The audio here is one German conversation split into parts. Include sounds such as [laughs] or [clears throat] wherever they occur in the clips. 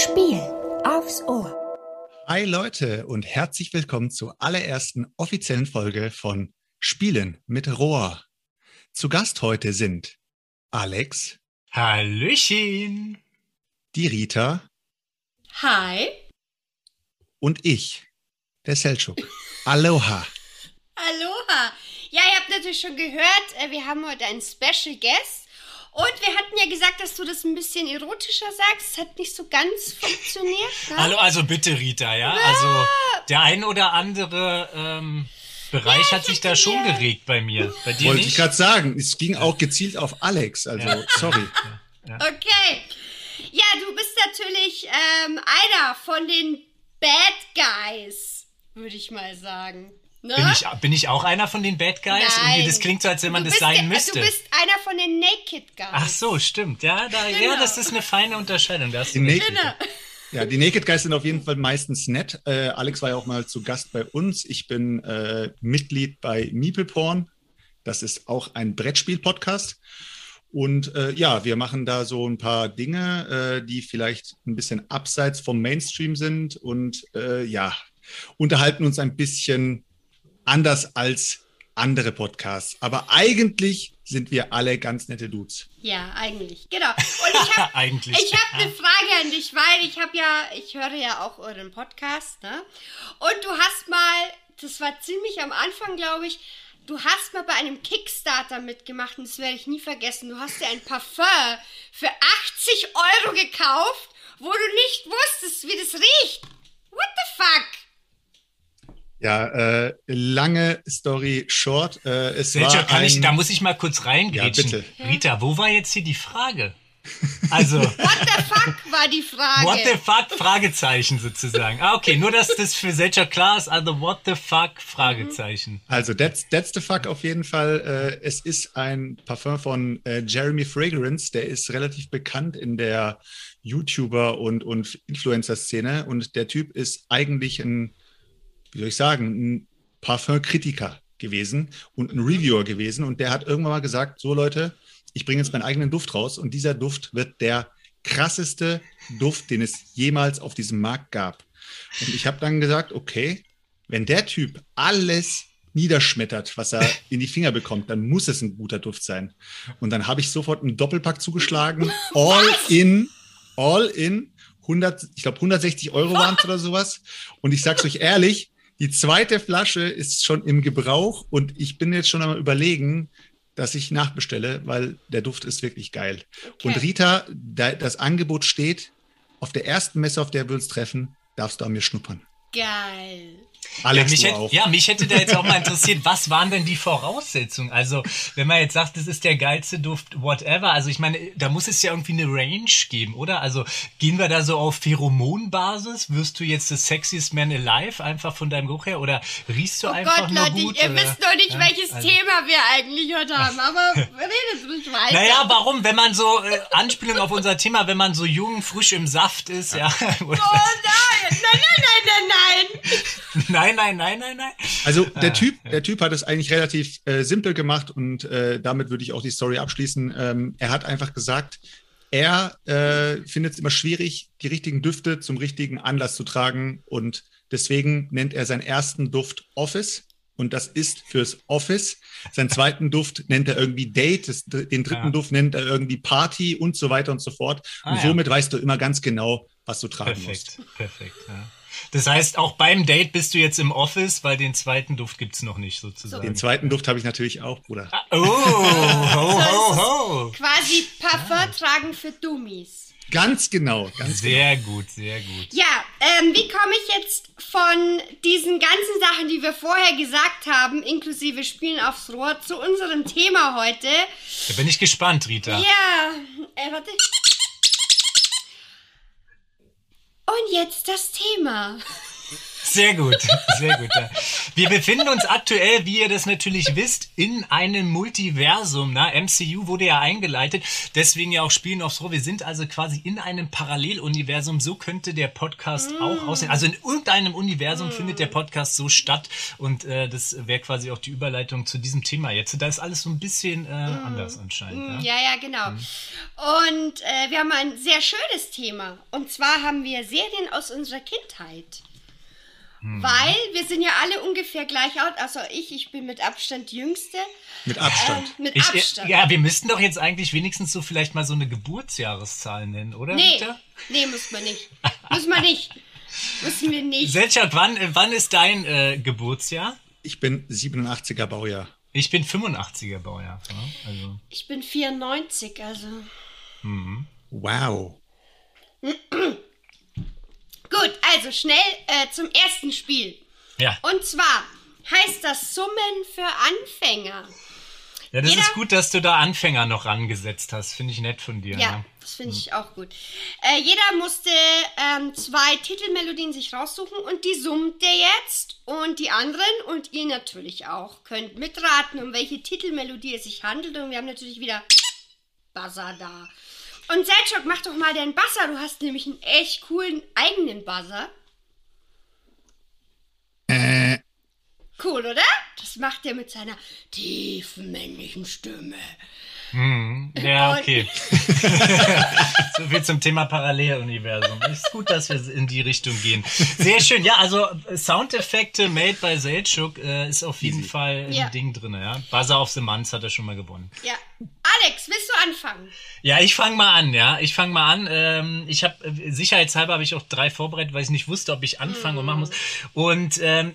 Spiel aufs Ohr. Hi Leute und herzlich willkommen zur allerersten offiziellen Folge von Spielen mit Rohr. Zu Gast heute sind Alex, Hallöchen. die Rita Hi. und ich, der Selchuk. Aloha. [laughs] Aloha. Ja, ihr habt natürlich schon gehört, äh, wir haben heute einen Special Guest. Und wir hatten ja gesagt, dass du das ein bisschen erotischer sagst. Es hat nicht so ganz funktioniert. Ne? Hallo, also bitte Rita, ja? Also der ein oder andere ähm, Bereich hat sich da schon geregt bei mir. Bei dir Wollte ich nicht? gerade sagen, es ging auch gezielt auf Alex, also Ja. sorry. Okay. Ja, du bist natürlich ähm, einer von den Bad Guys, würde ich mal sagen. Ne? Bin ich, bin ich auch einer von den Bad Guys? Nein. Irgendwie, das klingt so, als wenn man Du das bist sein der- müsste. Du bist einer von den Naked Guys. Ach so, stimmt. Ja, da, ja, Genau. das ist eine feine Unterscheidung. Da hast du. Naked, Genau. ja, die Naked Guys sind auf jeden Fall meistens nett. Äh, Alex war ja auch mal zu Gast bei uns. Ich bin äh, Mitglied bei Meeple Porn. Das ist auch ein Brettspiel-Podcast. Und äh, ja, wir machen da so ein paar Dinge, äh, die vielleicht ein bisschen abseits vom Mainstream sind und äh, ja, unterhalten uns ein bisschen anders als andere Podcasts. Aber eigentlich sind wir alle ganz nette Dudes. Ja, eigentlich. Genau. Und ich habe [laughs] Eigentlich. Ich habe eine Frage an dich, weil ich habe ja, ich höre ja auch euren Podcast, ne? Und du hast mal, das war ziemlich am Anfang, glaube ich, du hast mal bei einem Kickstarter mitgemacht und das werde ich nie vergessen. Du hast dir ein Parfum für 80 Euro gekauft, wo du nicht wusstest, wie das riecht. What the fuck? Ja, äh, lange Story short. Äh, es Selchuk, war kann ein, ich, da muss ich mal kurz reingrätschen. Ja, bitte. Rita, wo war jetzt hier die Frage? [laughs] Also, What the fuck war die Frage. what the fuck? Fragezeichen sozusagen. Ah, okay, nur dass das für Selchuk klar ist. Also, what the fuck? Fragezeichen. also that's, that's the fuck auf jeden Fall. Äh, es ist ein Parfum von äh, Jeremy Fragrance, der ist relativ bekannt in der YouTuber und, und Influencer-Szene und der Typ ist eigentlich ein, wie soll ich sagen, ein Parfumkritiker gewesen und ein Reviewer gewesen und der hat irgendwann mal gesagt, so Leute, ich bringe jetzt meinen eigenen Duft raus und dieser Duft wird der krasseste Duft, den es jemals auf diesem Markt gab. Und ich habe dann gesagt, okay, wenn der Typ alles niederschmettert, was er in die Finger bekommt, dann muss es ein guter Duft sein. Und dann habe ich sofort einen Doppelpack zugeschlagen, [laughs] all in, all in, 100, ich glaube 160 Euro waren es oder sowas. Und ich sag's euch ehrlich, die zweite Flasche ist schon im Gebrauch und ich bin jetzt schon am überlegen, dass ich nachbestelle, weil der Duft ist wirklich geil. Okay. Und Rita, da, das Angebot steht, auf der ersten Messe, auf der wir uns treffen, darfst du an mir schnuppern. Geil. Alex, ja, mich hätte, auch. ja, mich hätte da jetzt auch mal interessiert, was waren denn die Voraussetzungen? Also, wenn man jetzt sagt, das ist der geilste Duft, whatever. Also, ich meine, da muss es ja irgendwie eine Range geben, oder? Also, gehen wir da so auf Pheromonbasis? Wirst du jetzt das sexiest man alive einfach von deinem Geruch her? Oder riechst du Oh einfach Gott, nur Leute, gut? ihr oder? wisst noch nicht, Ja, welches also- Thema wir eigentlich heute haben, aber redet ruhig weiter. Naja, warum? Wenn man so, äh, Anspielung auf unser Thema, wenn man so jung, frisch im Saft ist, ja. Oh nein, nein, nein, nein, nein, nein. [laughs] nein, nein, nein, nein, nein. Also der Typ, der Typ hat es eigentlich relativ äh, simpel gemacht und äh, damit würde ich auch die Story abschließen. Ähm, er hat einfach gesagt, er äh, findet es immer schwierig, die richtigen Düfte zum richtigen Anlass zu tragen und deswegen nennt er seinen ersten Duft Office und das ist fürs Office. Seinen zweiten Duft nennt er irgendwie Date, den dritten Ja. Duft nennt er irgendwie Party und so weiter und so fort. Ah, und ja. somit weißt du immer ganz genau, was du tragen musst. Perfekt, perfekt. Ja. Das heißt, auch beim Date bist du jetzt im Office, weil den zweiten Duft gibt's noch nicht sozusagen. Den zweiten Duft habe ich natürlich auch, Bruder. Oh, ho, ho, ho. Quasi Parfum tragen für Dummies. Ganz genau, ganz genau. Sehr gut, sehr gut. Ja, ähm, wie komme ich jetzt von diesen ganzen Sachen, die wir vorher gesagt haben, inklusive Spielen aufs Rohr, zu unserem Thema heute? Da bin ich gespannt, Rita. Ja, äh, warte. Und jetzt das Thema. [laughs] Sehr gut, sehr gut. Ja. Wir befinden uns aktuell, wie ihr das natürlich wisst, in einem Multiversum. Na? MCU wurde ja eingeleitet, deswegen ja auch Spielen aufs Rohr. Wir sind also quasi in einem Paralleluniversum. So könnte der Podcast mm. auch aussehen. Also in irgendeinem Universum mm. findet der Podcast so statt und äh, das wäre quasi auch die Überleitung zu diesem Thema jetzt. Da ist alles so ein bisschen äh, mm. anders anscheinend. Mm. Ja, ja, genau. Und äh, wir haben ein sehr schönes Thema. Und zwar haben wir Serien aus unserer Kindheit. Hm. Weil wir sind ja alle ungefähr gleich alt, also ich, ich bin mit Abstand die Jüngste. Mit Abstand. Ähm, mit Ich, Abstand. ja, wir müssten doch jetzt eigentlich wenigstens so vielleicht mal so eine Geburtsjahreszahl nennen, oder? nee, Rita? nee, muss man nicht. muss man nicht. [laughs] Müssen wir nicht. Selchuk, wann, äh, wann ist dein äh, Geburtsjahr? Ich bin 87er Baujahr. Ich bin 85er Baujahr. Ja? Also, Ich bin 94, also. Wow. [clears throat] [clears throat] Gut, also schnell äh, zum ersten Spiel. ja. Und zwar heißt das Summen für Anfänger. ja, das jeder- ist gut, dass du da Anfänger noch rangesetzt hast. Finde ich nett von dir. Ja, ne? das finde ich auch gut. Äh, jeder musste ähm, zwei Titelmelodien sich raussuchen und die summt er jetzt. Und die anderen und ihr natürlich auch könnt mitraten, um welche Titelmelodie es sich handelt. Und wir haben natürlich wieder Buzzer da. Und Selchuk, mach doch mal deinen Buzzer. Du hast nämlich einen echt coolen eigenen Buzzer. Äh, Cool, oder? Das macht er mit seiner tiefen männlichen Stimme. Ja, Und- okay. [laughs] so viel zum Thema Paralleluniversum. Ist gut, dass wir in die Richtung gehen. Sehr schön. Ja, also äh, Soundeffekte made by Selchuk äh, ist auf jeden Fall ein Ja. Ding drin. Ja? Buzzer of the Month hat er schon mal gewonnen. Ja. Alex, willst du anfangen? Ja, ich fange mal an, ja. Ich fange mal an. Ähm, ich habe sicherheitshalber habe ich auch drei vorbereitet, weil ich nicht wusste, ob ich anfangen und machen muss. Und ähm,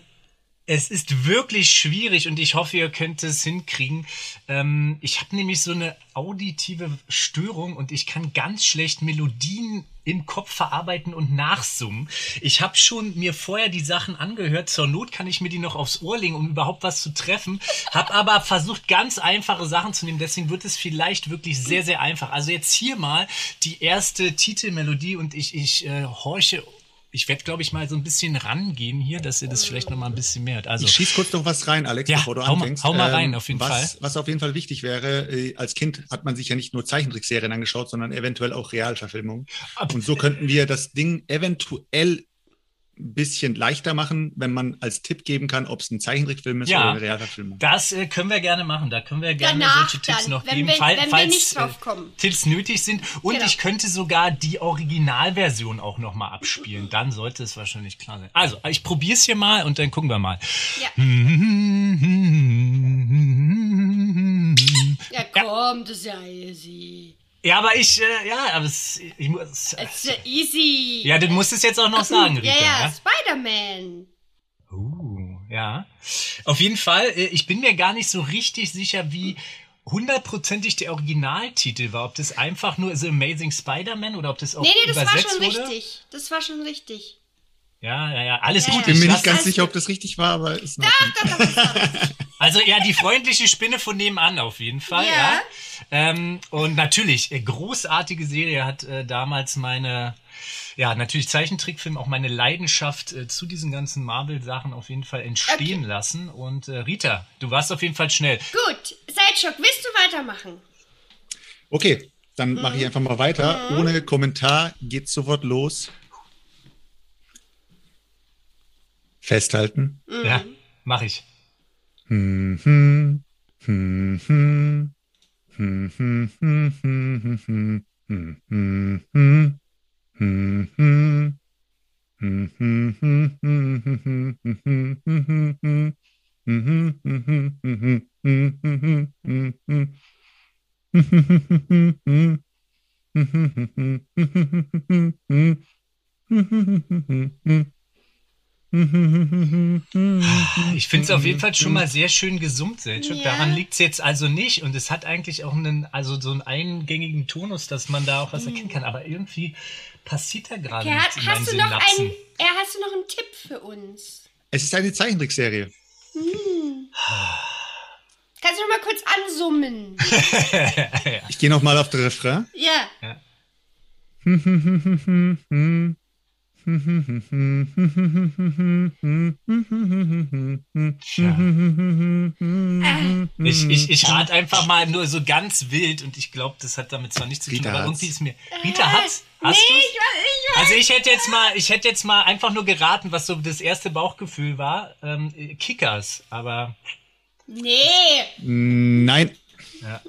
es ist wirklich schwierig und ich hoffe, ihr könnt es hinkriegen. Ähm, ich habe nämlich so eine auditive Störung und ich kann ganz schlecht Melodien im Kopf verarbeiten und nachsummen. Ich habe schon mir vorher die Sachen angehört. Zur Not kann ich mir die noch aufs Ohr legen, um überhaupt was zu treffen. Hab aber versucht, ganz einfache Sachen zu nehmen. Deswegen wird es vielleicht wirklich sehr, sehr einfach. Also jetzt hier mal die erste Titelmelodie und ich, ich äh, horche. Ich werde, glaube ich, mal so ein bisschen rangehen hier, dass ihr das vielleicht noch mal ein bisschen mehr hört. Also ich schieß kurz noch was rein, Alex, Ja, bevor du hau mal- anfängst. Ähm, hau mal rein, auf jeden was, Fall. Was auf jeden Fall wichtig wäre, äh, als Kind hat man sich ja nicht nur Zeichentrickserien angeschaut, sondern eventuell auch Realverfilmungen. Und so könnten wir das Ding eventuell bisschen leichter machen, wenn man als Tipp geben kann, ob es ein Zeichentrickfilm ist Ja. oder eine Realverfilmung. Das äh, können wir gerne machen. Da können wir gerne Danach solche Tipps dann, noch wenn geben, wir- fall- wenn wir falls nicht drauf kommen. Äh, Tipps nötig sind. Und Genau. ich könnte sogar die Originalversion auch noch mal abspielen. Dann sollte es wahrscheinlich klar sein. Also, ich probiere es hier mal und dann gucken wir mal. Ja. Ja, komm, das ist ja easy. Ja, aber ich, äh, ja, aber es, ich muss. Ja easy. Ja, du musst es jetzt auch noch sagen, [laughs] Rita. ja, ja? Spider-Man. Uh, ja. Auf jeden Fall, äh, ich bin mir gar nicht so richtig sicher, wie hundertprozentig der Originaltitel war. Ob das einfach nur The Amazing Spider-Man oder ob das auch Nee, nee, das war schon wurde. richtig. Das war schon richtig. Ja, ja, ja. Alles Ja, gut. ja. Bin mir Ich nicht ganz sicher, ob das richtig war, aber ist noch. [laughs] Also ja, die freundliche Spinne von nebenan auf jeden Fall. Ja. Ja. Ähm, und natürlich, äh, großartige Serie hat äh, damals meine, ja, natürlich Zeichentrickfilm, auch meine Leidenschaft äh, zu diesen ganzen Marvel-Sachen auf jeden Fall entstehen Okay. lassen. Und äh, Rita, du warst auf jeden Fall schnell. Gut, Sideshock, willst du weitermachen? Okay, dann mache ich einfach mal weiter. Ohne Kommentar geht's sofort los. Festhalten. Ja, mach ich. Hm, hm, hm, hm. Hm, hm, hm, hm, hm, hm, hm, hm. [laughs] Ich finde es auf jeden Fall schon mal sehr schön gesummt, Selchuk. Ja. Daran liegt es jetzt also nicht. Und es hat eigentlich auch einen, also so einen eingängigen Tonus, dass man da auch was erkennen kann. Aber irgendwie passiert da gerade Okay, nichts hast, in meinen hast, du noch einen, ja, hast du noch einen Tipp für uns? Es ist eine Zeichentrickserie. Kannst du noch mal kurz ansummen? [laughs] Ich gehe noch mal auf den Refrain. ja. Ja. [laughs] Hm. Ich, ich, ich rate einfach mal nur so ganz wild und ich glaube, das hat damit zwar nichts zu tun, Rita aber hat's. irgendwie ist mir. Rita hat's? Hast nee, du's? ich weiß, ich weiß. Also ich hätte jetzt mal, ich hätte jetzt mal einfach nur geraten, was so das erste Bauchgefühl war. Ähm, Kickers, aber Nee. Nein. ja.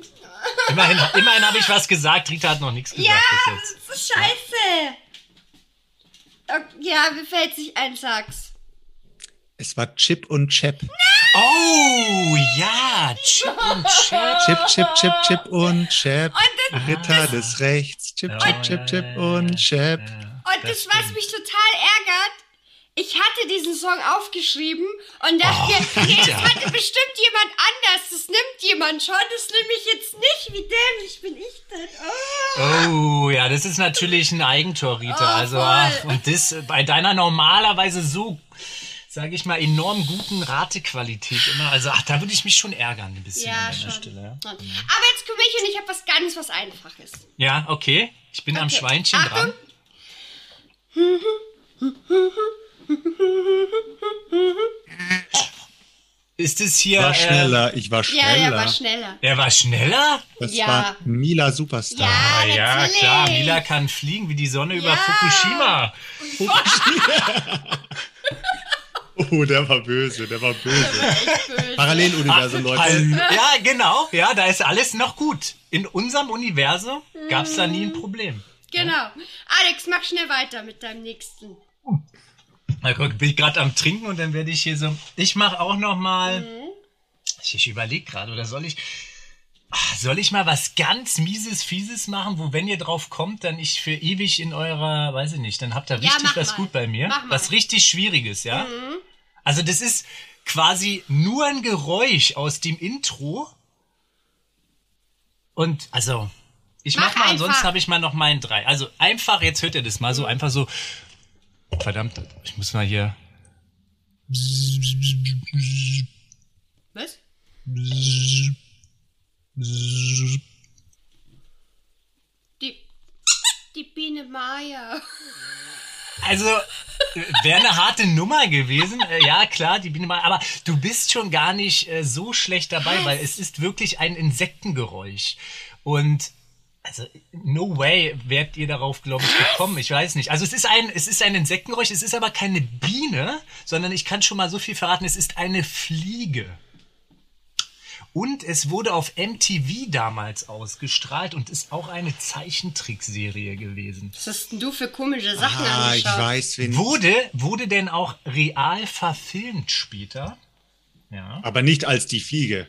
immerhin, immerhin habe ich was gesagt. Rita hat noch nichts gesagt Ja, bis jetzt. das ist scheiße. Okay, Ja, mir fällt sich ein, sag's. Es war Chip und Chap. Oh ja, Chip und [laughs] Chap. Chip, Chip, Chip, Chip und Chap. Und Ritter des Rechts. Chip, Chip, Chip, Chip und Chap. Und das, was mich total ärgert, ich hatte diesen Song aufgeschrieben und dachte Oh, das [laughs] Rita. hatte bestimmt jemand anders. Das nimmt jemand schon. Das nehme ich jetzt nicht. Wie dämlich bin ich denn? Oh. Oh, ja, das ist natürlich ein Eigentor, Rita. Oh, also, voll. ach, und das bei deiner normalerweise so, sage ich mal, enorm guten Ratequalität immer. Also, ach, da würde ich mich schon ärgern ein bisschen Ja, an deiner schon. Stelle. Ja. Aber jetzt komme ich und ich habe was ganz was Einfaches. Ja, okay. Ich bin am Okay. Schweinchen Achtung. dran. [laughs] Ist es hier. War äh, schneller, ich war Ja, schneller. der war schneller. er war schneller? Das Ja. war Mila Superstar. Ja, Ah, ja, natürlich. klar. Mila kann fliegen wie die Sonne über Ja. Fukushima. [laughs] Oh, der war böse, der war böse. Böse. Paralleluniversum, Leute. Hallo. Ja, genau. Ja, da ist alles noch gut. In unserem Universum gab es da nie ein Problem. Genau. Alex, mach schnell weiter mit deinem nächsten. Na guck, bin ich gerade am Trinken und dann werde ich hier so. Ich mache auch noch mal. Ich, ich überlege gerade, oder soll ich. Ah, Soll ich mal was ganz mieses, fieses machen, wo wenn ihr drauf kommt, dann ich für ewig in eurer, weiß ich nicht, dann habt ihr Ja, richtig mach was mal. gut bei mir. Mach mal. Was richtig Schwieriges, ja? Also das ist quasi nur ein Geräusch aus dem Intro. Und also, ich mach, Mach mal, ansonsten einfach. habe ich mal noch meinen drei. Also einfach, jetzt hört ihr das mal so, einfach so. Verdammt, ich muss mal hier. Was? Die, die Biene Maya. Also, wäre eine harte Nummer gewesen. Äh, ja, klar, die Biene mal. Aber du bist schon gar nicht äh, so schlecht dabei, weil es ist wirklich ein Insektengeräusch. Und also, no way wärt ihr darauf, glaube ich, gekommen. Ich weiß nicht. Also, es ist ein, es ist ein Insektengeräusch. Es ist aber keine Biene, sondern ich kann schon mal so viel verraten. Es ist eine Fliege. Und es wurde auf MTV damals ausgestrahlt und ist auch eine Zeichentrickserie gewesen. Was hast denn du für komische Sachen Ah, ich angeschaut? weiß, wen. Wurde, wurde denn auch real verfilmt später? Ja. Aber nicht als die Fliege.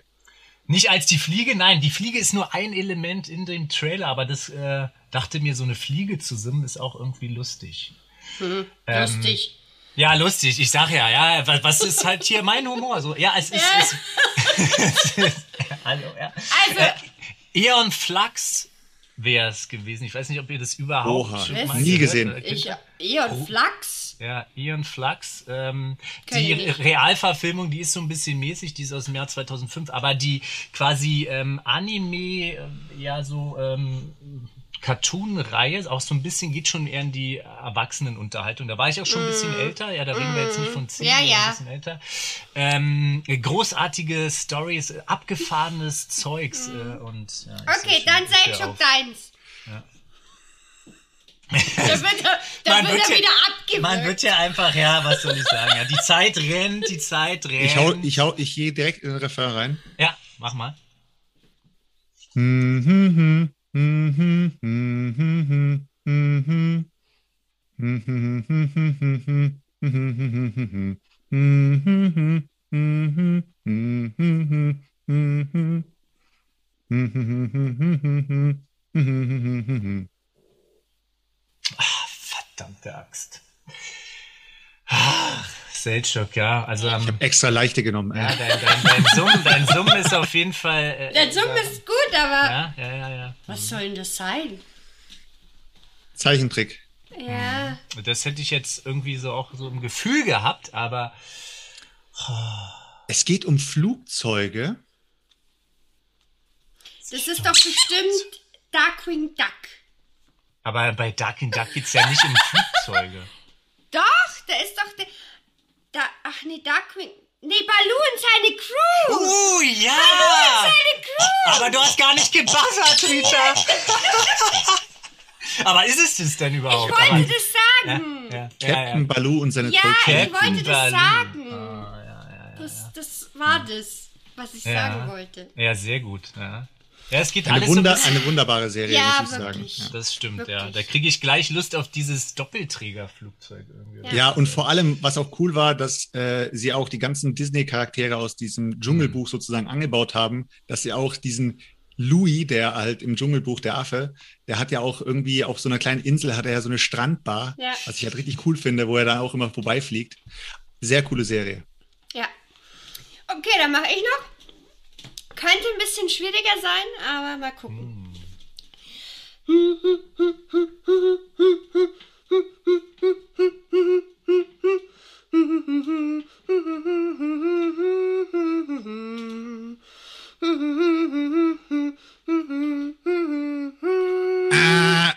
Nicht als die Fliege, nein, die Fliege ist nur ein Element in dem Trailer, aber das äh, dachte mir, so eine Fliege zu simmen ist auch irgendwie lustig. Ähm, Lustig. Ja, lustig, ich sag ja, ja, wa- was ist halt hier mein Humor? So, ja, es ist. Ja. Es, [laughs] Hallo, ja. Also- äh, Eon Flux wäre es gewesen. Ich weiß nicht, ob ihr das überhaupt Oha, schon Was? mal nie gehört gesehen. Ich, Eon Flachs. Ja, Ian Flux. Ähm, die. Realverfilmung, die ist so ein bisschen mäßig, die ist aus dem Jahr 2005, aber die quasi ähm, Anime, äh, ja so ähm, Cartoon-Reihe, auch so ein bisschen geht schon eher in die Erwachsenenunterhaltung. Da war ich auch schon ein bisschen älter, ja, da reden wir jetzt nicht von 10, Mm. Ja, sondern ja. ein bisschen älter. Ähm, großartige Stories, abgefahrenes Zeugs. Äh, und, ja, Mm. Okay, dann schon- ist ja deins. Da wird er, da Man wird wird er ja- wieder Man abgewürgt. wird ja einfach, ja, was soll ich sagen? Ja, die Zeit rennt, die Zeit rennt. Ich hau, ich hau, ich gehe direkt in den Refrain rein. Ja, mach mal. Verdammte Axt. Ach, Seltschuk, ja. Also, ähm, Extra leichte genommen. ja, Ey. dein, dein, dein Summen, dein Summen ist auf jeden Fall. Äh, Der Zoom äh, ist gut, aber Ja, ja, ja, ja. was soll denn das sein? Zeichentrick. Ja. Das hätte ich jetzt irgendwie so auch so im Gefühl gehabt, aber Es geht um Flugzeuge. Das ist doch bestimmt Darkwing Duck. Aber bei Darkwing Duck geht's ja nicht um Flugzeuge. [laughs] Doch, da ist doch der. Da, ach nee, Darkwing. Nee, Baloo und seine Crew. Oh ja! Seine Crew. Aber du hast gar nicht gebuzzert, Rita. Aber ist es das denn Ich überhaupt? wollte Aber- das sagen. ja, ja, Captain ja, Baloo und seine Ja, Trollkerne. ich wollte das Baloo. sagen. Ja, ja, Das, das war das, was ich ja. sagen wollte. Ja, sehr gut. Ja, ja es geht Eine, alles Wunder, so ein eine wunderbare Serie, Ja, muss ich wirklich. sagen. Das stimmt, ja. Wirklich. Da kriege ich gleich Lust auf dieses Doppelträgerflugzeug irgendwie. Ja. Ja, und vor allem, was auch cool war, dass äh, sie auch die ganzen Disney-Charaktere aus diesem Dschungelbuch sozusagen angebaut haben, dass sie auch diesen Louis, der halt im Dschungelbuch der Affe, der hat ja auch irgendwie auf so einer kleinen Insel, hat er ja so eine Strandbar, Ja. was ich halt richtig cool finde, wo er da auch immer vorbeifliegt. Sehr coole Serie. Ja. Okay, dann mache ich noch. Könnte ein bisschen schwieriger sein, aber mal gucken. Ah,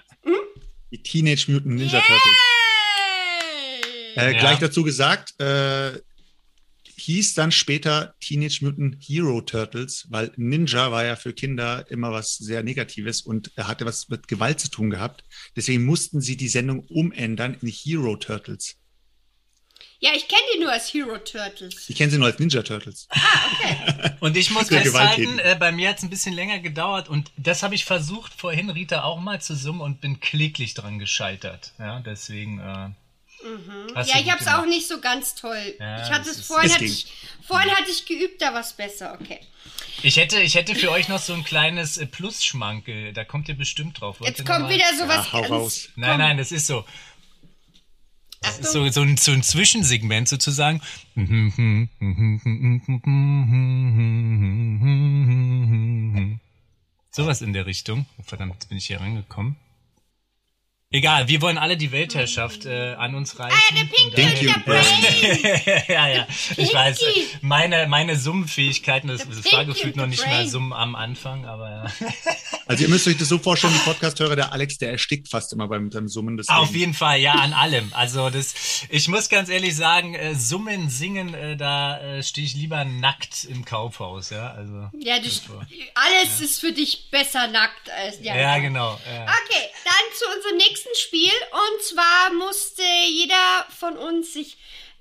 die Teenage Mutant Ninja Turtles. Äh, Ja. Gleich dazu gesagt, äh, hieß dann später Teenage Mutant Hero Turtles, weil Ninja war ja für Kinder immer was sehr Negatives und er hatte was mit Gewalt zu tun gehabt. Deswegen mussten sie die Sendung umändern in Hero Turtles. Ja, ich kenne die nur als Hero Turtles. Ich kenne sie nur als Ninja Turtles. [laughs] Und ich muss festhalten, äh, bei mir hat es ein bisschen länger gedauert und das habe ich versucht vorhin, Rita, auch mal zu summen und bin kläglich dran gescheitert. Ja, deswegen. Äh, hast Ja, ich habe es auch nicht so ganz toll. Ja, ich hatte es vorhin, hatte ich, vorhin hatte ich geübt, da war es besser. Okay. Ich hätte, ich hätte für euch noch so ein kleines äh, Plus-Schmankel. Da kommt ihr bestimmt drauf. Wollt Jetzt kommt wieder sowas Ja, ganz. raus. Nein, nein, das ist so. Das ist so, so, ein, so ein Zwischensegment sozusagen. Sowas in der Richtung. Oh, verdammt, jetzt bin ich hier rangekommen. Egal, wir wollen alle die Weltherrschaft äh, an uns reißen. Ah, und der Brain. [laughs] ja, ja. Ich weiß, meine, meine Summenfähigkeiten, das, das war gefühlt noch the nicht mal. Summen am Anfang, aber ja. [laughs] Also ihr müsst euch das so vorstellen, die Podcast-Hörer, der Alex, der erstickt fast immer beim, beim Summen. Deswegen. Auf jeden Fall, ja, an allem. Also das, ich muss ganz ehrlich sagen, äh, summen, singen, äh, da äh, stehe ich lieber nackt im Kaufhaus, ja. Also Ja, du, alles ist für dich besser nackt als ja. ja, genau. Ja. Okay, zu unserem nächsten Spiel. Und zwar musste jeder von uns sich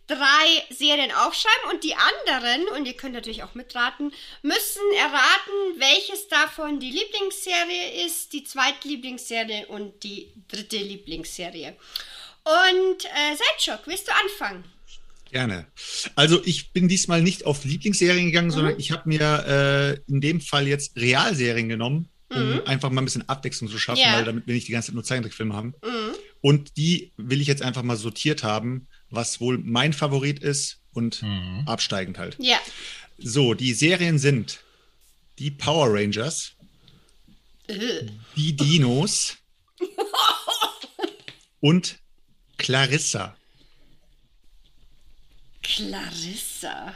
drei Serien aufschreiben und die anderen, und ihr könnt natürlich auch mitraten, müssen erraten, welches davon die Lieblingsserie ist, die zweitlieblingsserie und die dritte Lieblingsserie. Und äh, Seitschok, willst du anfangen? Gerne. Also ich bin diesmal nicht auf Lieblingsserien gegangen, sondern Mhm. ich habe mir äh, in dem Fall jetzt Realserien genommen, um einfach mal ein bisschen Abwechslung zu schaffen, Mhm. Ja. weil damit wir nicht die ganze Zeit nur Zeichentrickfilme haben. Mhm. Und die will ich jetzt einfach mal sortiert haben, was wohl mein Favorit ist und Mhm. absteigend halt. Ja. So, die Serien sind die Power Rangers, die Dinos [laughs] und Clarissa. Clarissa.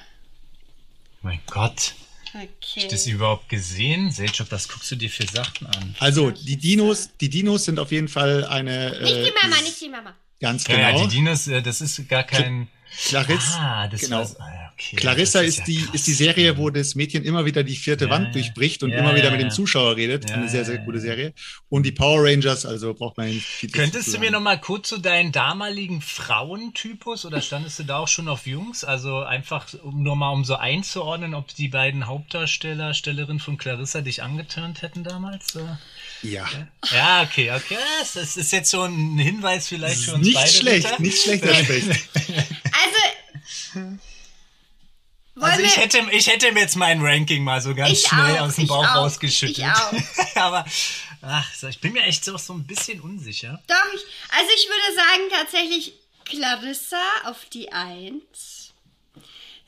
Mein Gott. Okay. Das überhaupt gesehen? Selchuk, was guckst du dir für Sachen an? Also, die Dinos, die Dinos sind auf jeden Fall eine. nicht äh, die Mama, nicht die Mama. Ganz genau. ja, die Dinos, äh, das ist gar kein. Clarissa, Ah, genau. war's. Ah, okay. Clarissa ist, ja die, krass. ist die Serie, wo das Mädchen immer wieder die vierte Ja, Wand ja. durchbricht und immer wieder mit dem. Zuschauer redet. Eine sehr, sehr coole Serie. Und die Power Rangers, also braucht man nicht viel zu Könntest du mir noch mal kurz zu deinen damaligen Frauentypus oder standest du da auch schon auf Jungs? Also einfach um nur mal um so einzuordnen, ob die beiden Hauptdarsteller, Stellerin von Clarissa dich angeturnt hätten damals? So? Ja. Ja, okay, okay. Das ist- jetzt so ein Hinweis vielleicht für uns Nicht beide. schlecht, nicht schlecht, Herr Specht. [laughs] Also. Also ich hätte, ich hätte mir jetzt mein Ranking mal so ganz Ich schnell auch, aus dem ich Bauch auch, rausgeschüttelt. ich auch. [laughs] Aber ach, so, ich bin mir echt so, so ein bisschen unsicher. Doch, ich, also ich würde sagen tatsächlich Clarissa auf die Eins,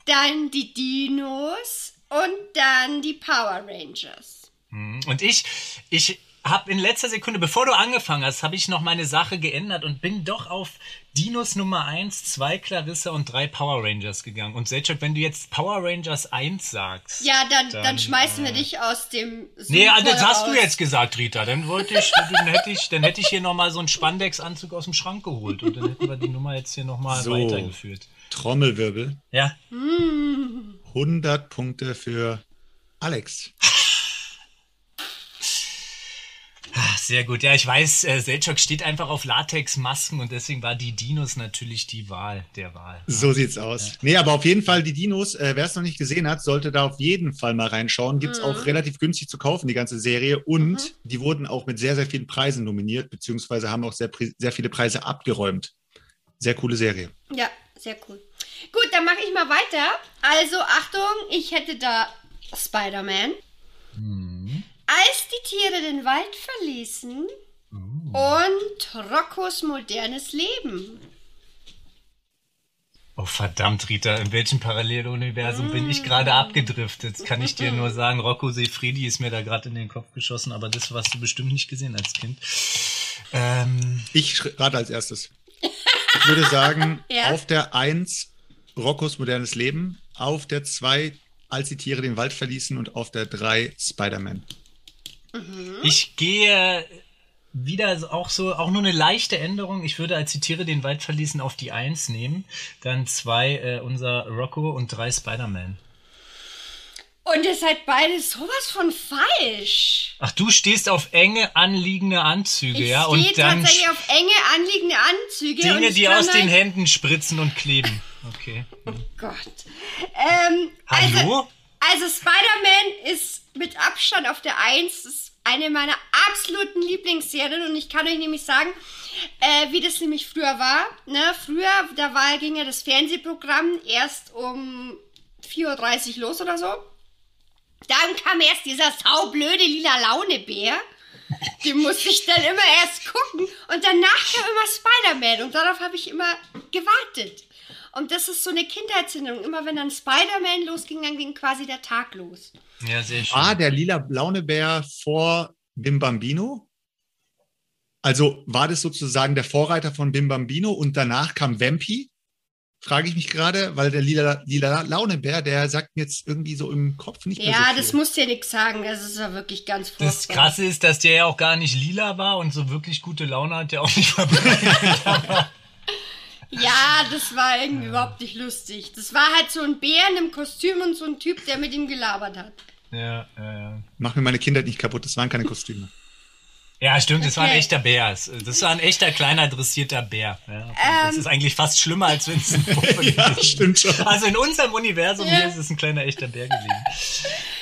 dann die Dinos und dann die Power Rangers. Mhm. Und ich, ich habe in letzter Sekunde, bevor du angefangen hast, habe ich noch meine Sache geändert und bin doch auf Dinos Nummer 1, 2 Clarissa und 3 Power Rangers gegangen. Und Selchuk, wenn du jetzt Power Rangers 1 sagst. Ja, dann, dann, Dann, schmeißen wir äh, dich aus dem Nee, also das hast du jetzt gesagt, Rita. Dann wollte ich, dann hätte ich, dann hätte ich hier nochmal so einen Spandex-Anzug aus dem Schrank geholt und dann hätten wir die Nummer jetzt hier nochmal So. weitergeführt. Trommelwirbel. Ja. 100 Punkte für Alex. Sehr gut. Ja, ich weiß, äh, Selchuk steht einfach auf Latex-Masken und deswegen war die Dinos natürlich die Wahl der Wahl. So sieht's aus. Nee, aber auf jeden Fall die Dinos, äh, wer es noch nicht gesehen hat, sollte da auf jeden Fall mal reinschauen. Gibt's auch relativ günstig zu kaufen, die ganze Serie. Und die wurden auch mit sehr, sehr vielen Preisen nominiert, beziehungsweise haben auch sehr, sehr viele Preise abgeräumt. Sehr coole Serie. Ja, sehr cool. Gut, dann mache ich mal weiter. Also, Achtung, ich hätte da Spider-Man. Als die Tiere den Wald verließen und Roccos modernes Leben. Oh verdammt, Rita, in welchem Paralleluniversum bin ich gerade abgedriftet? Kann ich dir nur [laughs] sagen, Rocco Sefredi ist mir da gerade in den Kopf geschossen, aber das hast du bestimmt nicht gesehen als Kind. Ähm, Ich rate als erstes. Ich würde sagen, [laughs] Ja. auf der 1 Roccos modernes Leben, auf der 2 als die Tiere den Wald verließen und auf der 3 Spider-Man. Ich gehe wieder auch so, auch nur eine leichte Änderung. Ich würde, als die Tiere den Wald verließen, auf die Eins nehmen. Dann zwei äh, unser Rocco und drei Spider-Man. Und ihr seid beide sowas von falsch. Ach, du stehst auf enge, anliegende Anzüge, Ich ja? stehe Und dann tatsächlich auf enge, anliegende Anzüge. Dinge, ich die aus den halt- Händen spritzen und kleben. Okay. Gott. Ähm, Hallo? Also, also Spider-Man ist mit Abstand auf der 1. Das ist eine meiner absoluten Lieblingsserien und ich kann euch nämlich sagen, äh, wie das nämlich früher war. Ne? Früher, da war, ging ja das Fernsehprogramm erst um 4.30 Uhr los oder so. Dann kam erst dieser saublöde lila Launebär. Den musste ich dann immer erst gucken. Und danach kam immer Spider-Man. Und darauf habe ich immer gewartet. Und das ist so eine Kindheitserinnerung. Immer wenn dann Spider-Man losging, dann ging quasi der Tag los. Ja, sehr schön. War der lila Launebär vor Bim Bambino? Also war das sozusagen der Vorreiter von Bim Bambino und danach kam Vampi? Frage ich mich gerade, weil der lila, lila Launebär, der sagt mir jetzt irgendwie so im Kopf nicht mehr Ja, so das muss dir nichts sagen. Das ist ja wirklich ganz furchtbar. Das Krasse ist, dass der ja auch gar nicht lila war und so wirklich gute Laune hat der auch nicht verbreitet. [laughs] Ja, das war irgendwie überhaupt nicht lustig. Das war halt so ein Bär in einem Kostüm und so ein Typ, der mit ihm gelabert hat. ja, ja, ja. Mach mir meine Kindheit nicht kaputt, das waren keine Kostüme. Ja, stimmt, das war ein Okay. echter Bär. Das war ein echter kleiner dressierter Bär. Ja, das Ähm. ist eigentlich fast schlimmer, als wenn es ein [laughs] Puppe ja, gewesen stimmt schon. Also in unserem Universum Ja. hier ist es ein kleiner echter Bär gewesen.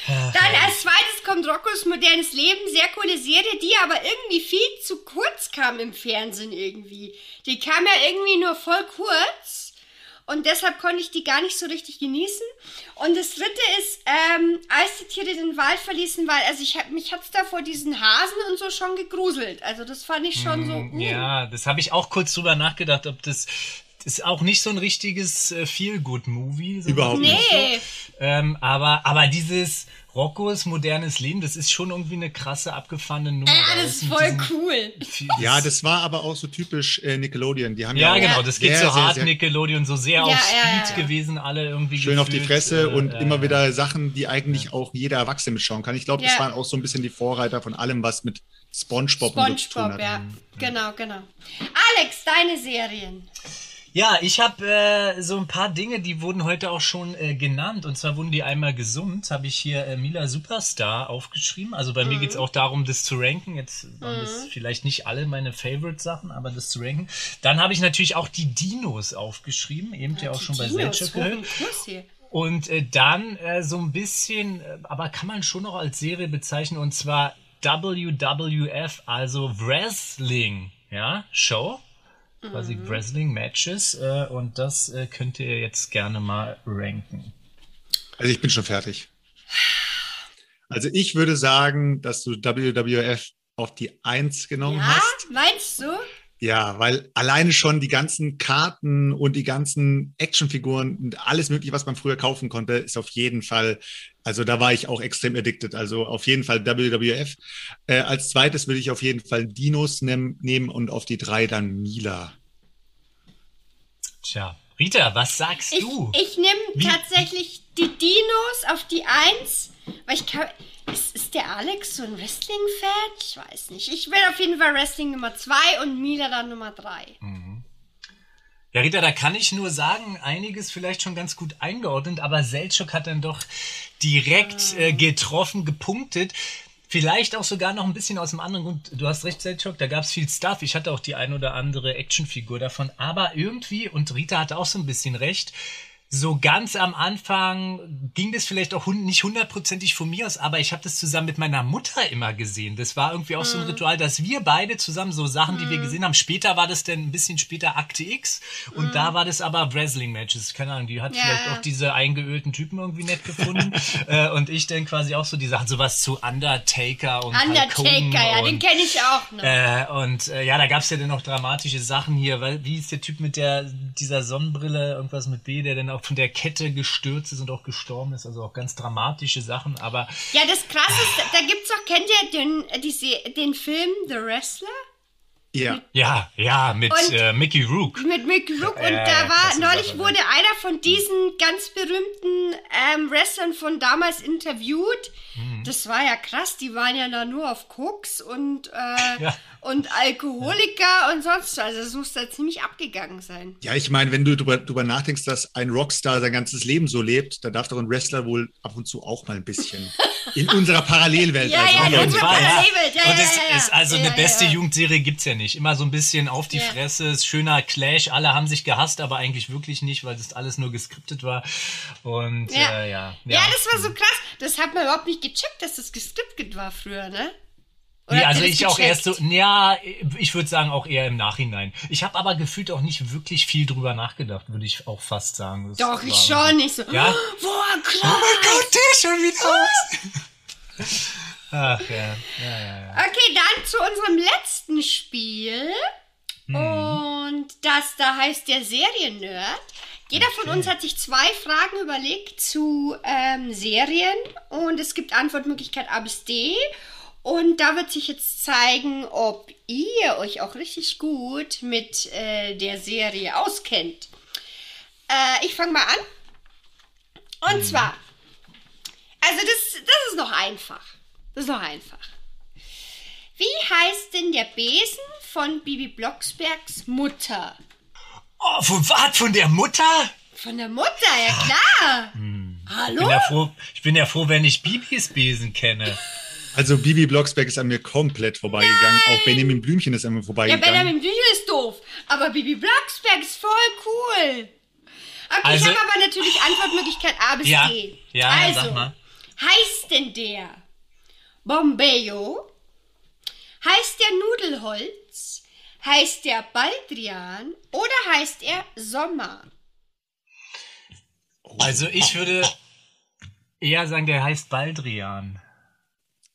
Dann als zweites kommt Roccos modernes Leben. Sehr coole Serie, die aber irgendwie viel zu kurz kam im Fernsehen irgendwie. Die kam ja irgendwie nur voll kurz. Und deshalb konnte ich die gar nicht so richtig genießen. Und das dritte ist, ähm, als die Tiere den Wald verließen, weil, also ich hab, mich hat's da vor diesen Hasen und so schon gegruselt. Also das fand ich schon so. uh. Ja, das habe ich auch kurz drüber nachgedacht, ob das ist auch nicht so ein richtiges äh, Feel-Good-Movie. so Überhaupt nicht. Nee. Ähm, aber, aber dieses Roccos modernes Leben, das ist schon irgendwie eine krasse, abgefahrene Nummer. Ja, Da das ist voll cool. Ja, das war aber auch so typisch äh, Nickelodeon. Die haben Ja, ja, genau, das geht sehr, so sehr, hart sehr Nickelodeon, so sehr Ja, auf Speed ja. gewesen, alle irgendwie schön auf die gefühlt, Fresse äh, und äh, immer wieder Sachen, die eigentlich auch jeder Erwachsene mitschauen kann. Ich glaube, das waren auch so ein bisschen die Vorreiter von allem, was mit SpongeBob, und so zu tun SpongeBob, hat. ja. Genau, genau. Alex, deine Serien. Ja, ich habe äh, so ein paar Dinge, die wurden heute auch schon äh, genannt. Und zwar wurden die einmal gesummt, habe ich hier äh, Mila Superstar aufgeschrieben. Also bei mir geht's auch darum, das zu ranken. Jetzt waren das vielleicht nicht alle meine Favorite-Sachen, aber das zu ranken. Dann habe ich natürlich auch die Dinos aufgeschrieben, eben ja auch schon bei Dinos, Selchuk hoch gehört. Und äh, dann äh, so ein bisschen, äh, aber kann man schon noch als Serie bezeichnen, und zwar WWF, also Wrestling, ja, Show, quasi Wrestling Matches, äh, und das äh, könnt ihr jetzt gerne mal ranken. Also ich bin schon fertig. Also ich würde sagen, dass du WWF auf die Eins genommen Ja, hast. meinst du? Ja, weil alleine schon die ganzen Karten und die ganzen Actionfiguren und alles mögliche, was man früher kaufen konnte, ist auf jeden Fall Also da war ich auch extrem addicted. Also auf jeden Fall WWF. Äh, als zweites würde ich auf jeden Fall Dinos nehm, nehmen und auf die drei dann Mila. Tja, Rita, was sagst Ich, du? ich nehme tatsächlich die Dinos auf die Eins, weil ich kann. Ist, ist der Alex so ein Wrestling-Fan? Ich weiß nicht. Ich will auf jeden Fall Wrestling Nummer zwei und Mila dann Nummer drei. Ja, Rita, da kann ich nur sagen, einiges vielleicht schon ganz gut eingeordnet, aber Selchuk hat dann doch direkt äh, getroffen, gepunktet. Vielleicht auch sogar noch ein bisschen aus dem anderen Grund. Du hast recht, Selchuk, da gab es viel Stuff. Ich hatte auch die ein oder andere Actionfigur davon. Aber irgendwie, und Rita hatte auch so ein bisschen recht, so ganz am Anfang ging das vielleicht auch nicht hundertprozentig von mir aus, aber ich habe das zusammen mit meiner Mutter immer gesehen. Das war irgendwie auch so ein Ritual, dass wir beide zusammen so Sachen, die wir gesehen haben. Später war das dann ein bisschen später Akte X und da war das aber Wrestling-Matches. Keine Ahnung, die hat Ja. vielleicht auch diese eingeölten Typen irgendwie nett gefunden [laughs] äh, und ich dann quasi auch so die Sachen, sowas zu Undertaker und Undertaker, ja, und, den kenne ich auch noch. äh, und äh, ja, da gab's ja dann noch dramatische Sachen hier, weil wie ist der Typ mit der dieser Sonnenbrille, irgendwas mit B, der dann auch von der Kette gestürzt ist und auch gestorben ist, also auch ganz dramatische Sachen, aber Ja, das Krasse ist, da gibt's doch, kennt ihr den, äh, die, Se- den Film The Wrestler? Ja. ja, ja, mit Und- äh, Mickey Rook. Mit Mick Rook. Ja, und ja, da ja, war, neulich wurde einer von diesen ganz berühmten ähm, Wrestlern von damals interviewt. Mhm. Das war ja krass, die waren ja da nur auf Koks und, äh, [laughs] Ja. und Alkoholiker und sonst. was. Also es muss da ziemlich abgegangen sein. Ja, ich meine, wenn du drüber, drüber nachdenkst, dass ein Rockstar sein ganzes Leben so lebt, dann darf doch ein Wrestler wohl ab und zu auch mal ein bisschen [laughs] in unserer Parallelwelt. Ja, also, ja, Auf ja, jeden ja, Fall, ja, ja. ja, ja, Und es ja, ja. ist also Ja, eine ja, beste ja. Jugendserie gibt's ja nicht. Immer so ein bisschen auf die Ja. Fresse, ist schöner Clash, alle haben sich gehasst, aber eigentlich wirklich nicht, weil das alles nur geskriptet war. Und Ja. Äh, ja, Ja, das war so krass. Das hat man überhaupt nicht gecheckt, dass das geskriptet war früher, ne? Oder Nee, also ich auch erst so, gecheckt? ja, ich würde sagen auch eher im Nachhinein. Ich habe aber gefühlt auch nicht wirklich viel drüber nachgedacht, würde ich auch fast sagen. Das Doch, ich schon nicht so. Ja? [gasps] Boah, Oh klar. mein Gott, der ist schon wieder aus. [laughs] Ach ja, ja, ja, ja. Okay, dann zu unserem letzten Spiel. Mhm. Und das da heißt der Seriennerd. Jeder von uns hat sich zwei Fragen überlegt zu ähm, Serien und es gibt Antwortmöglichkeit A bis D. Und da wird sich jetzt zeigen, ob ihr euch auch richtig gut mit äh, der Serie auskennt. Äh, ich fange mal an. Und Mhm. zwar, also das, das ist noch einfach. Das ist noch einfach. Wie heißt denn der Besen von Bibi Blocksbergs Mutter? Oh, von was? Von der Mutter? Von der Mutter, ja klar. Ich bin, Hallo? ja froh, ich bin ja froh, wenn ich Bibis Besen kenne. also Bibi Blocksberg ist an mir komplett vorbeigegangen. Auch Benjamin Blümchen ist an mir Ja, vorbeigegangen. Benjamin Blümchen ist doof, aber Bibi Blocksberg ist voll cool. Okay, Also- ich habe aber natürlich Antwortmöglichkeit A bis Ja, D. ja, also, sag mal. heißt denn der Bombeyo? Heißt der Nudelholz? Heißt der Baldrian? Oder heißt er Sommer? Also ich würde eher sagen, der heißt Baldrian.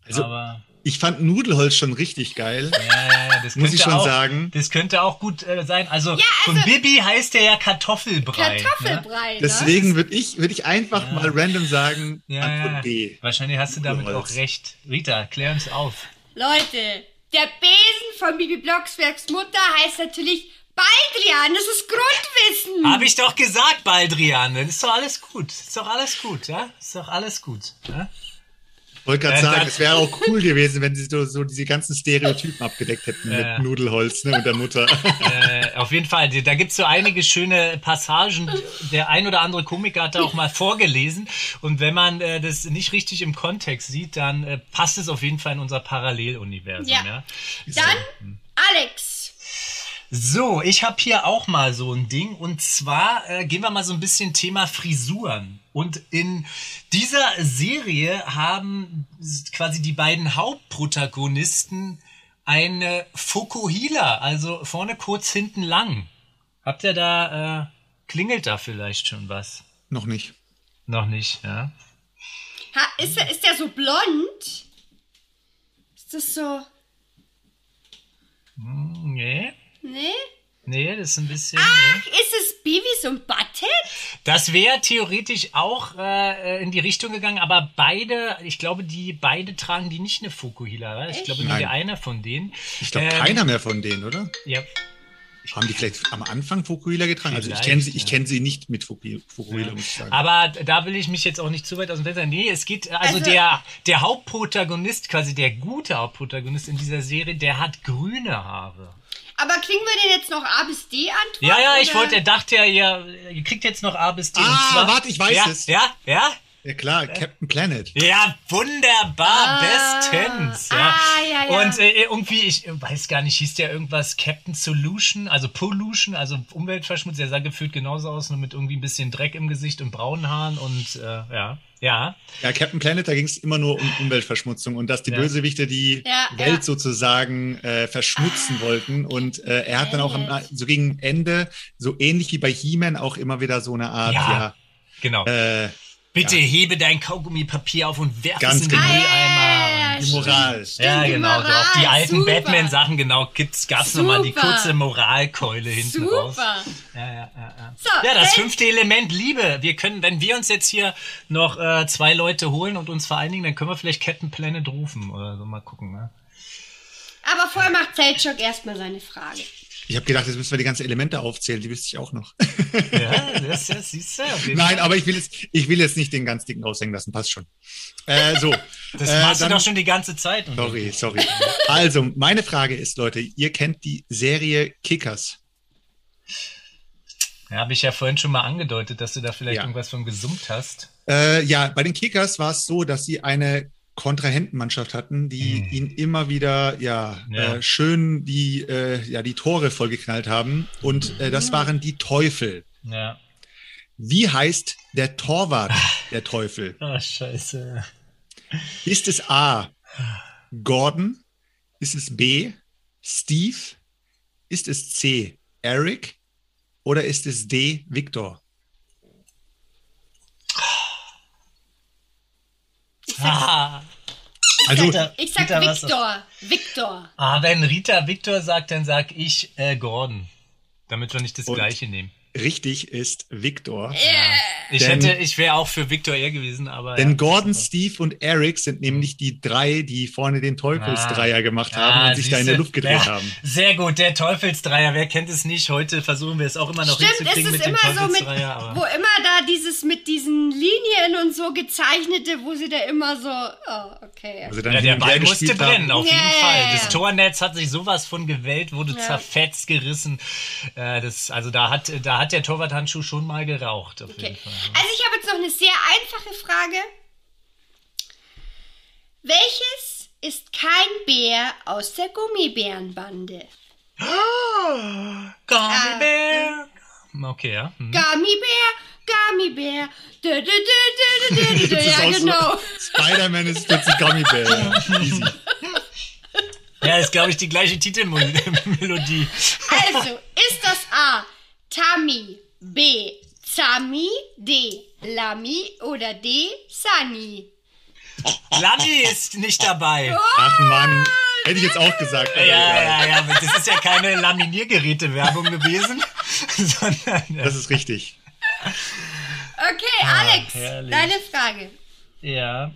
Also Aber ich fand Nudelholz schon richtig geil. ja, ja, ja, das Muss könnte ich schon auch, sagen. Das könnte auch gut äh, sein. Also, Ja, von also- Bibi heißt der ja Kartoffelbrei. Ne? Kartoffelbrei, ne? Deswegen würde ich, würd ich einfach mal random sagen, Ja, Antwort ja. B. Wahrscheinlich hast du damit Nudelholz. auch recht. Rita, klär uns auf. Leute, der Besen von Bibi Blocksbergs Mutter heißt natürlich Baldrian. Das ist Grundwissen. Hab ich doch gesagt, Baldrian. Das ist doch alles gut. Ist doch alles gut, ja? Ist doch alles gut. Ja? Wollte gerade sagen, es wäre auch cool gewesen, wenn sie so, so diese ganzen Stereotypen abgedeckt hätten Ja. mit Nudelholz ne, und der Mutter. [laughs] äh, auf jeden Fall, da gibt's so einige schöne Passagen. Der ein oder andere Komiker hat da auch mal vorgelesen. Und wenn man äh, das nicht richtig im Kontext sieht, dann äh, passt es auf jeden Fall in unser Paralleluniversum. Ja. Ja. Dann Alex. So, ich habe hier auch mal so ein Ding. Und zwar äh, gehen wir mal so ein bisschen Thema Frisuren. Und in dieser Serie haben quasi die beiden Hauptprotagonisten eine Fokuhila, also vorne kurz, hinten lang. Habt ihr da, äh, klingelt da vielleicht schon was? Noch nicht. Noch nicht, ja? Ha, ist, er, ist der so blond? Ist das so. Nee, Nee? nee, das ist ein bisschen. Ach, Nee. ist es Beavis und Butthead? Das wäre theoretisch auch äh, in die Richtung gegangen, aber beide, ich glaube, die beide tragen die nicht eine Fukuhila. Oder? Ich glaube nur Nein. der eine von denen. Ich glaube, Ähm, keiner mehr von denen, oder? Ja, Haben die vielleicht am Anfang Fukuhila getragen? Also ich kenne sie, ich ja. kenne sie nicht mit Fuku- Fukuhila, muss ich sagen. Aber da will ich mich jetzt auch nicht zu weit aus dem Fenster. Nee, es geht, also, Also- der, der Hauptprotagonist, quasi der gute Hauptprotagonist in dieser Serie, der hat grüne Haare. Aber kriegen wir denn jetzt noch A bis D Antwort? Ja, ja, ich oder? wollte, er dachte ja, ihr, ihr kriegt jetzt noch A bis D. Ah, zwar, warte, ich weiß ja, es. Ja, ja, ja klar, Captain Planet. ja, wunderbar, Ah. bestens. Ja. Ah, ja, ja. Und äh, irgendwie, ich weiß gar nicht, hieß der irgendwas Captain Solution, also Pollution, also Umweltverschmutz. Der sah gefühlt genauso aus, nur mit irgendwie ein bisschen Dreck im Gesicht und braunen Haaren und äh, ja, ja. Ja, Captain Planet, da ging es immer nur um Umweltverschmutzung und dass die Ja. Bösewichte die Ja, Welt ja. sozusagen äh, verschmutzen wollten. Und äh, er hat dann auch am, so gegen Ende, so ähnlich wie bei He-Man, auch immer wieder so eine Art, Ja. Genau. äh, Bitte hebe dein Kaugummipapier auf und werf Ganz es in den genau. Mülleimer. Die Moral. Stimmt, Ja, die genau. so Moral, auch die alten. Batman-Sachen, genau, gibt's, gab's noch mal die kurze Moralkeule hinten raus. Super. Ja, ja, ja, ja. So, ja, das fünfte Element, Liebe. Wir können, wenn wir uns jetzt hier noch äh, zwei Leute holen und uns vereinigen, dann können wir vielleicht Captain Planet rufen oder so mal gucken. Ne? Aber vorher macht Zeltschok erstmal seine Frage. Ich habe gedacht, jetzt müssen wir die ganzen Elemente aufzählen, die wüsste ich auch noch. Ja, [laughs] das, das siehst du. Nein, aber ich will jetzt, ich will jetzt nicht den ganz dicken raushängen lassen, passt schon. Äh, so. Das äh, machst dann- du doch schon die ganze Zeit. Sorry, sorry. Also, meine Frage ist, Leute, ihr kennt die Serie Kickers. Ja, habe ich ja vorhin schon mal angedeutet, dass du da vielleicht Ja. irgendwas von gesummt hast. Äh, ja, bei den Kickers war es so, dass sie eine Kontrahentenmannschaft hatten, die Hm. ihnen immer wieder ja, Ja. Äh, schön die äh, ja die Tore vollgeknallt haben und äh, das waren die Teufel. Ja. Wie heißt der Torwart der Teufel? Oh, scheiße. Ist es A. Gordon? Ist es B. Steve? Ist es C. Eric? Oder ist es D. Victor? Ah. Also Rita, Ich sag Rita, Victor. Victor. Ah, wenn Rita Victor sagt, dann sag ich äh, Gordon. Damit wir nicht das Und- gleiche nehmen. richtig ist Victor. Ich Denn- hätte, ich wäre auch für Victor eher gewesen, aber. Denn ja. Gordon, Steve und Eric sind nämlich die drei, die vorne den Teufelsdreier gemacht haben Ah, und sich da in der. Luft gedreht ja, haben. Sehr gut, der Teufelsdreier, wer kennt es nicht? Heute versuchen wir es auch immer noch Stimmt, es hinzukriegen ist mit dem immer so mit, Teufelsdreier. aber wo immer da dieses mit diesen Linien und so gezeichnete, wo sie da immer so, oh, okay. Also dann ja, der Ball musste haben. brennen, auf Ja, jeden Fall. Das. Tornetz hat sich sowas von gewellt, wurde Ja. zerfetzt, gerissen. Äh, das, also da hat, da hat der Torwarthandschuh schon mal geraucht, auf Okay. jeden Fall. Also ich habe jetzt noch eine sehr einfache Frage. Welches ist kein Bär aus der Gummibärenbande? [gasps] Gummy Bear. Okay, ja. Hm. Gummibär, Gummibär. Dö, dö, dö, dö, dö, dö, [laughs] dö. Das ist Ja, so- genau. Spider-Man ist plötzlich Gummy Bear. Easy. Ja, ist, glaube ich, die gleiche Titelmelodie. Also, ist das A. Tami, B. Zami, D. Lami oder D. Sani? Lami ist nicht dabei. Ach Mann, hätte ich jetzt auch gesagt. Ja, ja, ja, aber das ist ja keine Laminiergeräte-Werbung gewesen, [laughs] sondern Das ist richtig. Okay, Alex, Ah, deine Frage. Ja.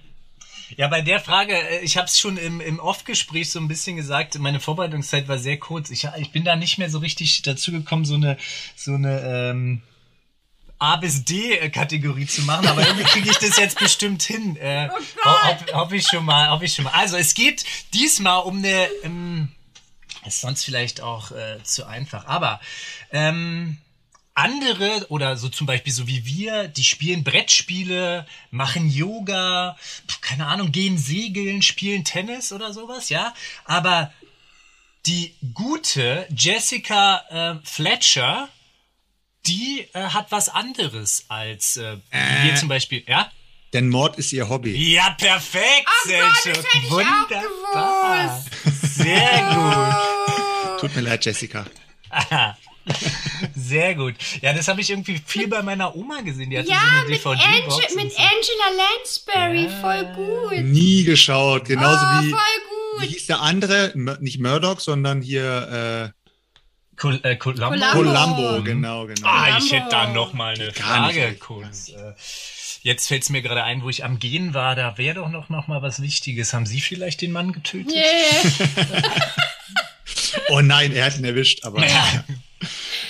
Ja, bei der Frage, äh, ich habe es schon im, im Off-Gespräch so ein bisschen gesagt, meine Vorbereitungszeit war sehr kurz. Ich, ich bin da nicht mehr so richtig dazu gekommen, so eine, so eine ähm, A bis D-Kategorie zu machen, aber irgendwie kriege ich das jetzt bestimmt hin. Äh, Oh ho hoff, hoff ich schon mal, hoffe ich schon mal. Also es geht diesmal um eine, ähm, ist sonst vielleicht auch äh, zu einfach, aber ähm, andere oder so zum Beispiel so wie wir, die spielen Brettspiele, machen Yoga, keine Ahnung, gehen segeln, spielen Tennis oder sowas, ja. Aber die gute Jessica äh, Fletcher, die äh, hat was anderes als äh, wie wir Äh. zum Beispiel, ja. Denn Mord ist ihr Hobby. Ja, perfekt, Oh Gott, das Selchuk. hätte ich auch Wunderbar. Sehr gut. [laughs] Tut mir leid, Jessica. [laughs] Sehr gut. Ja, das habe ich irgendwie viel bei meiner Oma gesehen. Die hatte Ja, so eine mit, DVD-Box. Ange mit so. Angela Lansbury, Ja. voll gut. Nie geschaut. Genauso oh, wie, voll wie gut. hieß der andere? Nicht Murdoch, sondern hier, Col äh, Columbo? Columbo. Columbo, genau, genau. Ah, ich hätte da noch mal eine Frage kurz. Äh, Jetzt fällt es mir gerade ein, wo ich am Gehen war, da wäre doch noch, noch mal was Wichtiges. Haben Sie vielleicht den Mann getötet? Yeah. [laughs] Oh nein, er hat ihn erwischt, aber. Ja. [laughs]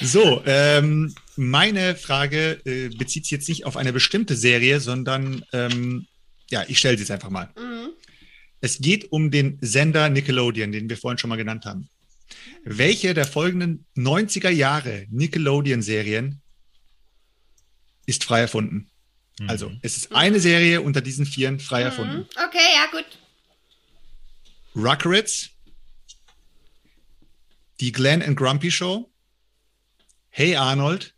So, ähm, meine Frage äh, bezieht sich jetzt nicht auf eine bestimmte Serie, sondern ähm, ja, ich stelle sie jetzt einfach mal. Es geht um den Sender Nickelodeon, den wir vorhin schon mal genannt haben. Welche der folgenden 90er Jahre Nickelodeon-Serien ist frei erfunden? Also, es ist eine Serie unter diesen vieren frei erfunden. Okay, ja, gut. Rugrats, die Glenn and Grumpy Show, Hey Arnold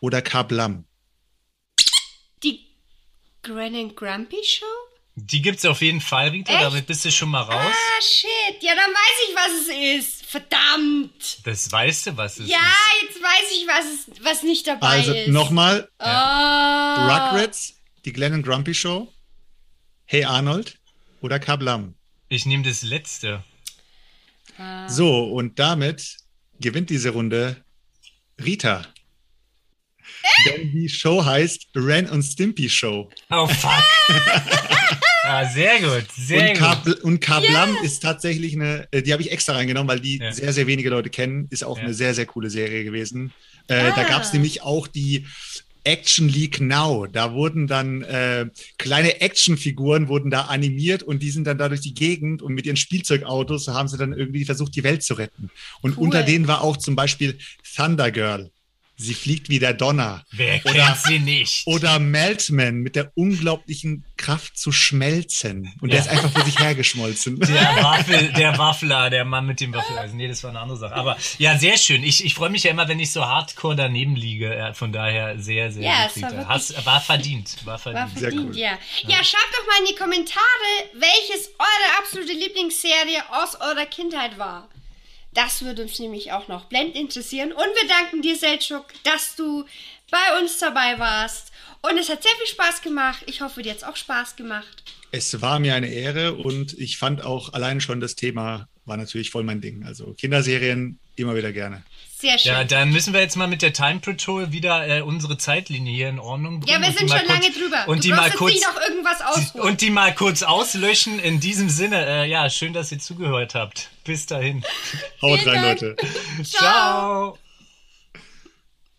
oder Kablam. Die Gran and Grumpy Show? Die gibt's auf jeden Fall, Rita. Echt? Damit bist du schon mal raus. Ah, shit. Ja, dann weiß ich, was es ist. Verdammt. Das weißt du, was es Ja, ist. jetzt weiß ich, was, es, was nicht dabei Also ist. nochmal, Oh. Rugrats, die Glenn and Grumpy Show, Hey Arnold oder Kablam. Ich nehme das letzte. Ah. So, und damit gewinnt diese Runde Rita. Denn die Show heißt Ren und Stimpy Show. Oh, fuck. [laughs] ah, sehr gut, sehr und, gut. Und Kablam ist tatsächlich eine, äh, die habe ich extra reingenommen, weil die Ja. sehr, sehr wenige Leute kennen. Ist auch Ja. eine sehr, sehr coole Serie gewesen. Äh, Da Ah. gab es nämlich auch die Action League Now. Da wurden dann äh, kleine Actionfiguren wurden da animiert und die sind dann da durch die Gegend und mit ihren Spielzeugautos haben sie dann irgendwie versucht, die Welt zu retten. Und Cool. unter denen war auch zum Beispiel Thunder Girl. Sie fliegt wie der Donner. Wer Oder- kennt sie nicht? Oder Meltman mit der unglaublichen Kraft zu schmelzen. Und der Ja. ist einfach vor sich hergeschmolzen. [laughs] Der Waffel, der Waffler, der Mann mit dem Waffeleisen. Nee, das war eine andere Sache. Aber ja, sehr schön. Ich, ich freue mich ja immer, wenn ich so hardcore daneben liege. Von daher sehr, sehr Ja, es war Hast, war verdient. War War verdient. Sehr verdient, cool. ja. Ja, schreibt doch mal in die Kommentare, welches eure absolute Lieblingsserie aus eurer Kindheit war. Das würde uns nämlich auch noch blend interessieren. Und wir danken dir, Seltschuk, dass du bei uns dabei warst. Und es hat sehr viel Spaß gemacht. Ich hoffe, dir hat es auch Spaß gemacht. Es war mir eine Ehre und ich fand auch allein schon das Thema war natürlich voll mein Ding. Also Kinderserien immer wieder gerne. Sehr schön. Ja, dann müssen wir jetzt mal mit der Time Patrol wieder äh, unsere Zeitlinie hier in Ordnung bringen. Ja, wir sind schon kurz, lange drüber. Und du die brauchst mal jetzt kurz nicht noch irgendwas ausruhen. und die mal kurz auslöschen. In diesem Sinne, äh, ja, schön, dass ihr zugehört habt. Bis dahin. Haut rein. Leute. Ciao. Ciao.